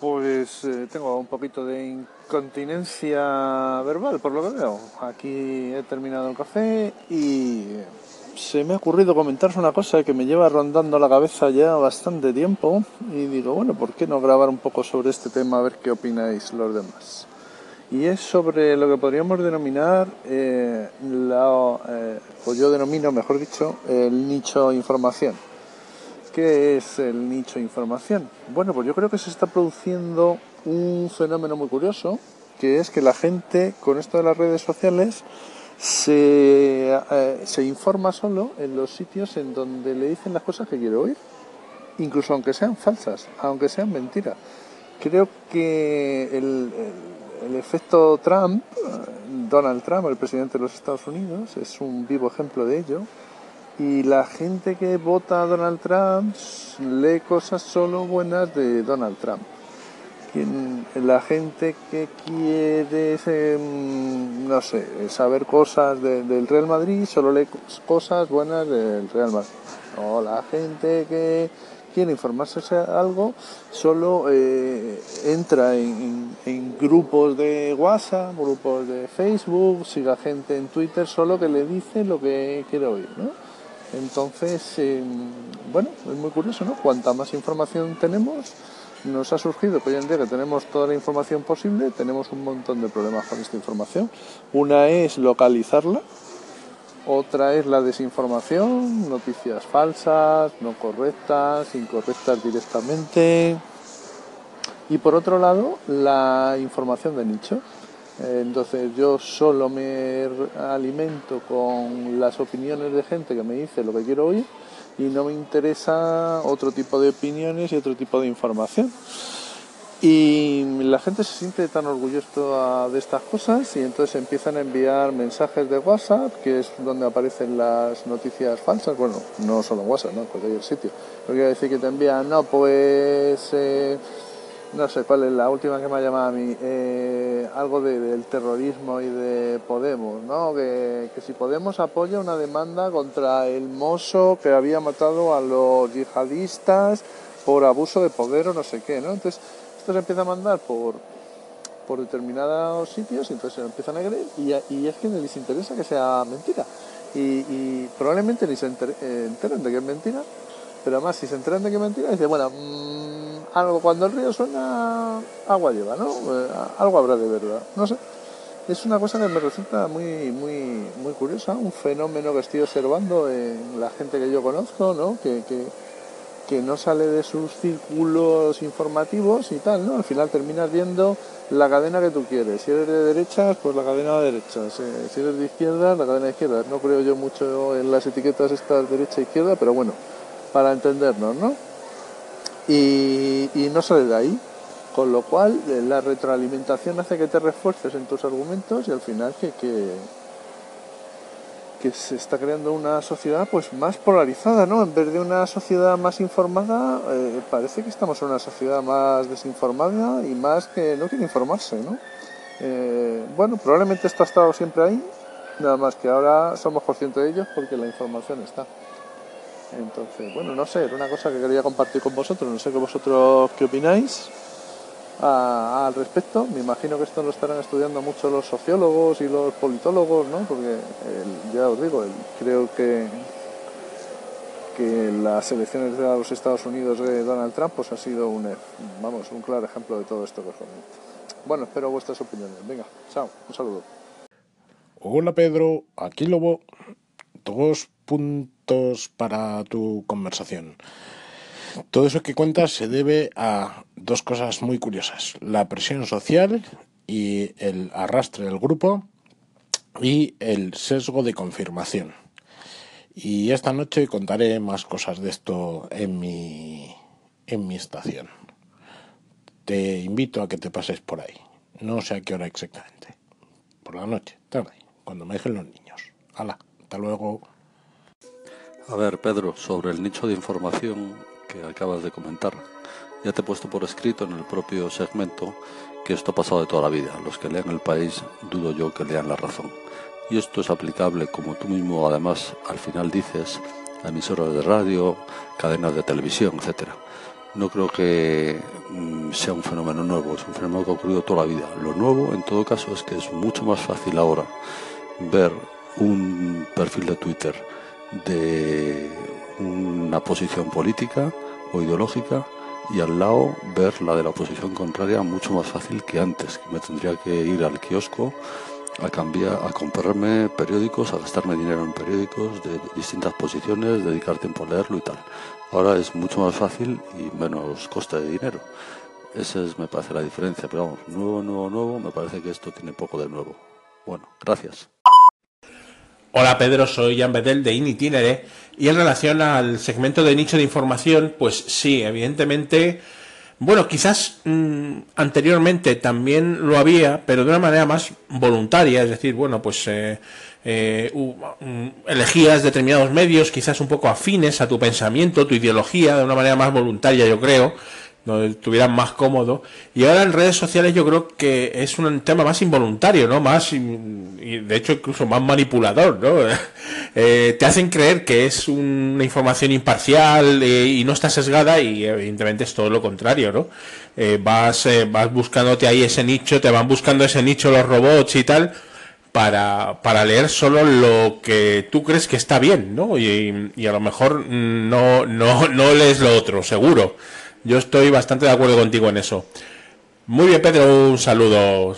Pues eh, tengo un poquito de incontinencia verbal, por lo que veo. Aquí he terminado el café y se me ha ocurrido comentaros una cosa que me lleva rondando la cabeza ya bastante tiempo y digo, bueno, ¿por qué no grabar un poco sobre este tema a ver qué opináis los demás? Y es sobre lo que podríamos denominar, eh, eh, o yo denomino, mejor dicho, el nicho información. ¿Qué es el nicho información? Bueno, pues yo creo que se está produciendo un fenómeno muy curioso, que es que la gente con esto de las redes sociales se, eh, se informa solo en los sitios en donde le dicen las cosas que quiere oír, incluso aunque sean falsas, aunque sean mentiras. Creo que el, el, efecto Trump, Donald Trump, el presidente de los Estados Unidos, es un vivo ejemplo de ello. Y la gente que vota a Donald Trump lee cosas solo buenas de Donald Trump la gente que quiere, mm, no sé, saber cosas del Real Madrid solo lee cosas buenas del Real Madrid. O la gente que quiere informarse de algo solo eh, entra en, grupos de WhatsApp, grupos de Facebook, siga gente en Twitter solo que le dice lo que quiere oír, ¿no? Entonces, em, bueno, es muy curioso, ¿no? Cuanta más información tenemos, nos ha surgido que hoy en día que tenemos toda la información posible, tenemos un montón de problemas con esta información. Una es localizarla, otra es la desinformación, noticias falsas, no correctas, incorrectas directamente. Y por otro lado, la información de nicho. Entonces yo solo me alimento con las opiniones de gente que me dice lo que quiero oír y no me interesa otro tipo de opiniones y otro tipo de información. Y la gente se siente tan orgullosa de estas cosas y entonces empiezan a enviar mensajes de WhatsApp, que es donde aparecen las noticias falsas. Bueno, no solo en WhatsApp, ¿no? en cualquier sitio. Lo quiero decir que te envían, no, pues... Eh, no sé cuál es la última que me ha llamado a mí, eh, algo del terrorismo y de Podemos, ¿no? Que, si Podemos apoya una demanda contra el mozo que había matado a los yihadistas por abuso de poder o no sé qué, ¿no? Entonces, esto se empieza a mandar por, por determinados sitios entonces se empiezan a creer y, es que les interesa que sea mentira. Y, probablemente ni se eh, enteren de que es mentira, pero además si se enteran de que es mentira, dice, bueno, mmm, cuando el río suena, agua lleva, ¿no? Eh, algo habrá de verdad, no sé. Es una cosa que me resulta muy, muy, muy curiosa, un fenómeno que estoy observando en la gente que yo conozco, ¿no? Que, que, no sale de sus círculos informativos y tal, ¿no? Al final terminas viendo la cadena que tú quieres. Si eres de derechas, pues la cadena de derechas. Si eres de izquierda, la cadena de izquierda. No creo yo mucho en las etiquetas estas derecha e izquierda, pero bueno, para entendernos, ¿no? Y, no sale de ahí. Con lo cual, eh, la retroalimentación hace que te refuerces en tus argumentos y al final que, que, se está creando una sociedad pues más polarizada, ¿no? En vez de una sociedad más informada, eh, parece que estamos en una sociedad más desinformada y más que no quiere informarse, ¿no? Eh, bueno, probablemente esto ha estado siempre ahí, nada más que ahora somos conscientes de ello porque la información está. Entonces, bueno, no sé, era una cosa que quería compartir con vosotros, no sé qué vosotros qué opináis al respecto. Me imagino que esto lo estarán estudiando mucho los sociólogos y los politólogos, ¿no? Porque ya os digo, creo que que las elecciones de los Estados Unidos de Donald Trump pues ha sido un, vamos, un claro ejemplo de todo esto que os comento. Bueno, espero vuestras opiniones. Venga, chao, un saludo. Hola Pedro, aquí Lobo. Dos puntos para tu conversación. Todo eso que cuentas se debe a dos cosas muy curiosas. La presión social y el arrastre del grupo y el sesgo de confirmación. Y esta noche contaré más cosas de esto en mi, en mi estación. Te invito a que te pases por ahí. No sé a qué hora exactamente. Por la noche, tarde, cuando me dejen los niños. Hala, hasta luego. A ver, Pedro, sobre el nicho de información que acabas de comentar, ya te he puesto por escrito en el propio segmento que esto ha pasado de toda la vida. Los que lean el país, dudo yo que lean la razón. Y esto es aplicable, como tú mismo además al final dices, a emisoras de radio, cadenas de televisión, etc. no creo que mm, sea un fenómeno nuevo, es un fenómeno que ha ocurrido toda la vida. Lo nuevo, en todo caso, es que es mucho más fácil ahora ver un perfil de Twitter de una posición política o ideológica y al lado ver la de la oposición contraria mucho más fácil que antes, me tendría que ir al kiosco a cambiar, a comprarme periódicos, a gastarme dinero en periódicos de distintas posiciones, dedicar tiempo a leerlo y tal. Ahora es mucho más fácil y menos coste de dinero. Esa es, me parece, la diferencia. Pero vamos, nuevo, nuevo, nuevo, me parece que esto tiene poco de nuevo. Bueno, gracias. Hola Pedro, soy Jan Bedel de Initinere y en relación al segmento de nicho de información, pues sí, evidentemente, bueno, quizás mmm, anteriormente también lo había, pero de una manera más voluntaria, es decir, bueno, pues eh, eh, mm, elegías determinados medios, quizás un poco afines a tu pensamiento, tu ideología, de una manera más voluntaria, yo creo, donde estuvieran más cómodo. Y ahora en redes sociales yo creo que es un tema más involuntario, ¿no? Más, y de hecho incluso más manipulador, ¿no? eh, te hacen creer que es una información imparcial eh, y no está sesgada y evidentemente es todo lo contrario, ¿no? Eh, vas, eh, vas buscándote ahí ese nicho, te van buscando ese nicho los robots y tal. Para, para leer solo lo que tú crees que está bien, ¿no? Y, y a lo mejor no, no, no lees lo otro, seguro. Yo estoy bastante de acuerdo contigo en eso. Muy bien, Pedro, un saludo.